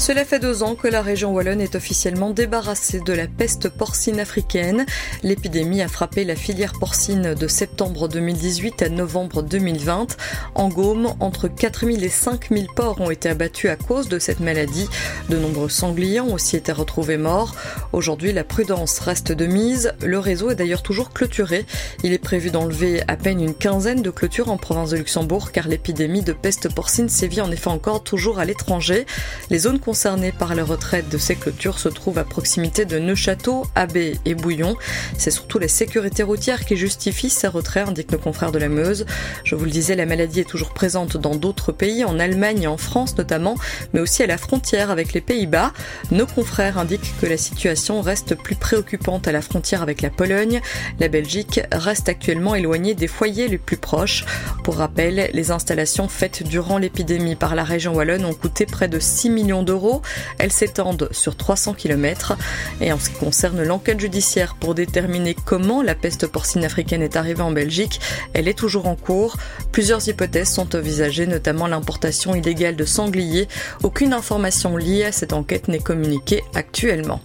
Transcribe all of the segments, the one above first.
Cela fait deux ans que la région wallonne est officiellement débarrassée de la peste porcine africaine. L'épidémie a frappé la filière porcine de septembre 2018 à novembre 2020. En Gaume, entre 4000 et 5000 porcs ont été abattus à cause de cette maladie. De nombreux sangliers ont aussi été retrouvés morts. Aujourd'hui, la prudence reste de mise. Le réseau est d'ailleurs toujours clôturé. Il est prévu d'enlever à peine une quinzaine de clôtures en province de Luxembourg car l'épidémie de peste porcine sévit en effet encore toujours à l'étranger. Les zones concernés par la retraite de ces clôtures se trouvent à proximité de Neuchâteau, Abbé et Bouillon. C'est surtout la sécurité routière qui justifie ces retraits, indiquent nos confrères de la Meuse. Je vous le disais, la maladie est toujours présente dans d'autres pays, en Allemagne et en France notamment, mais aussi à la frontière avec les Pays-Bas. Nos confrères indiquent que la situation reste plus préoccupante à la frontière avec la Pologne. La Belgique reste actuellement éloignée des foyers les plus proches. Pour rappel, les installations faites durant l'épidémie par la région wallonne ont coûté près de 6 millions d'euros elles s'étendent sur 300 km. Et en ce qui concerne l'enquête judiciaire pour déterminer comment la peste porcine africaine est arrivée en Belgique, elle est toujours en cours. Plusieurs hypothèses sont envisagées, notamment l'importation illégale de sangliers. Aucune information liée à cette enquête n'est communiquée actuellement.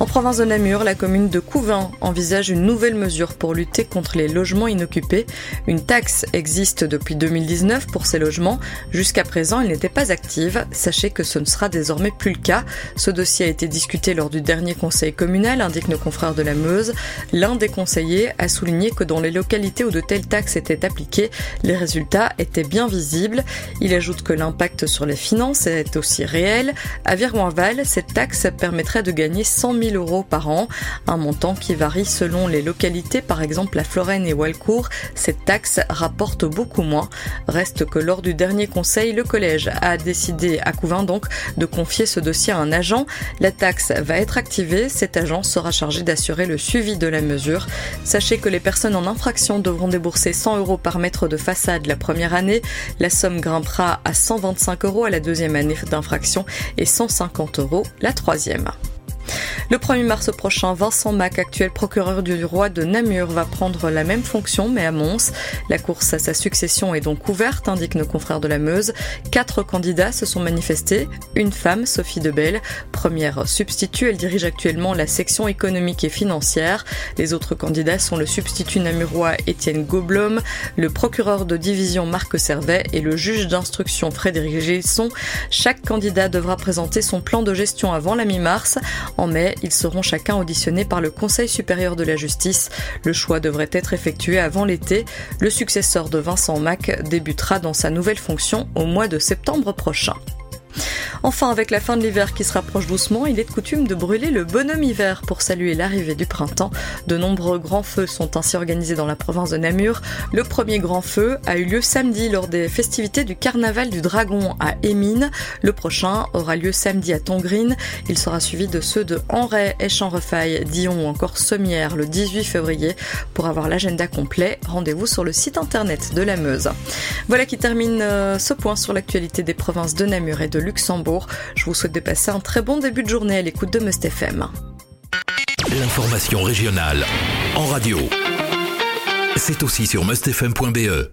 En province de Namur, la commune de Couvin envisage une nouvelle mesure pour lutter contre les logements inoccupés. Une taxe existe depuis 2019 pour ces logements. Jusqu'à présent, elle n'était pas active. Sachez que ce ne sera désormais plus le cas. Ce dossier a été discuté lors du dernier conseil communal, indique nos confrères de la Meuse. L'un des conseillers a souligné que dans les localités où de telles taxes étaient appliquées, les résultats étaient bien visibles. Il ajoute que l'impact sur les finances est aussi réel. À Viroinval, cette taxe permettrait de gagner 100 000 euros par an, un montant qui varie selon les localités. Par exemple, la Florenne et Walcourt, cette taxe rapporte beaucoup moins. Reste que lors du dernier conseil, le collège a décidé à Couvin donc de confier ce dossier à un agent. La taxe va être activée. Cet agent sera chargé d'assurer le suivi de la mesure. Sachez que les personnes en infraction devront débourser 100 euros par mètre de façade la première année. La somme grimpera à 125 euros à la deuxième année d'infraction et 150 euros la troisième. Le 1er mars prochain, Vincent Mac, actuel procureur du roi de Namur, va prendre la même fonction, mais à Mons. La course à sa succession est donc ouverte, indiquent nos confrères de la Meuse. Quatre candidats se sont manifestés. Une femme, Sophie Debelle, première substitut. Elle dirige actuellement la section économique et financière. Les autres candidats sont le substitut namurois Étienne Goblom, le procureur de division Marc Servet et le juge d'instruction Frédéric Gilson. Chaque candidat devra présenter son plan de gestion avant la mi-mars. Ils seront chacun auditionnés par le Conseil supérieur de la justice. Le choix devrait être effectué avant l'été. Le successeur de Vincent Mac débutera dans sa nouvelle fonction au mois de septembre prochain. Enfin, avec la fin de l'hiver qui se rapproche doucement, il est de coutume de brûler le bonhomme hiver pour saluer l'arrivée du printemps. De nombreux grands feux sont ainsi organisés dans la province de Namur. Le premier grand feu a eu lieu samedi lors des festivités du carnaval du dragon à Émine. Le prochain aura lieu samedi à Tongrine. Il sera suivi de ceux de Enray, Échamps-Refaille, Dion ou encore Sommières le 18 février. Pour avoir l'agenda complet, rendez-vous sur le site internet de la Meuse. Voilà qui termine euh, ce point sur l'actualité des provinces de Namur et de Luxembourg. Je vous souhaite de passer un très bon début de journée à l'écoute de Must FM. L'information régionale en radio. C'est aussi sur mustfm.be.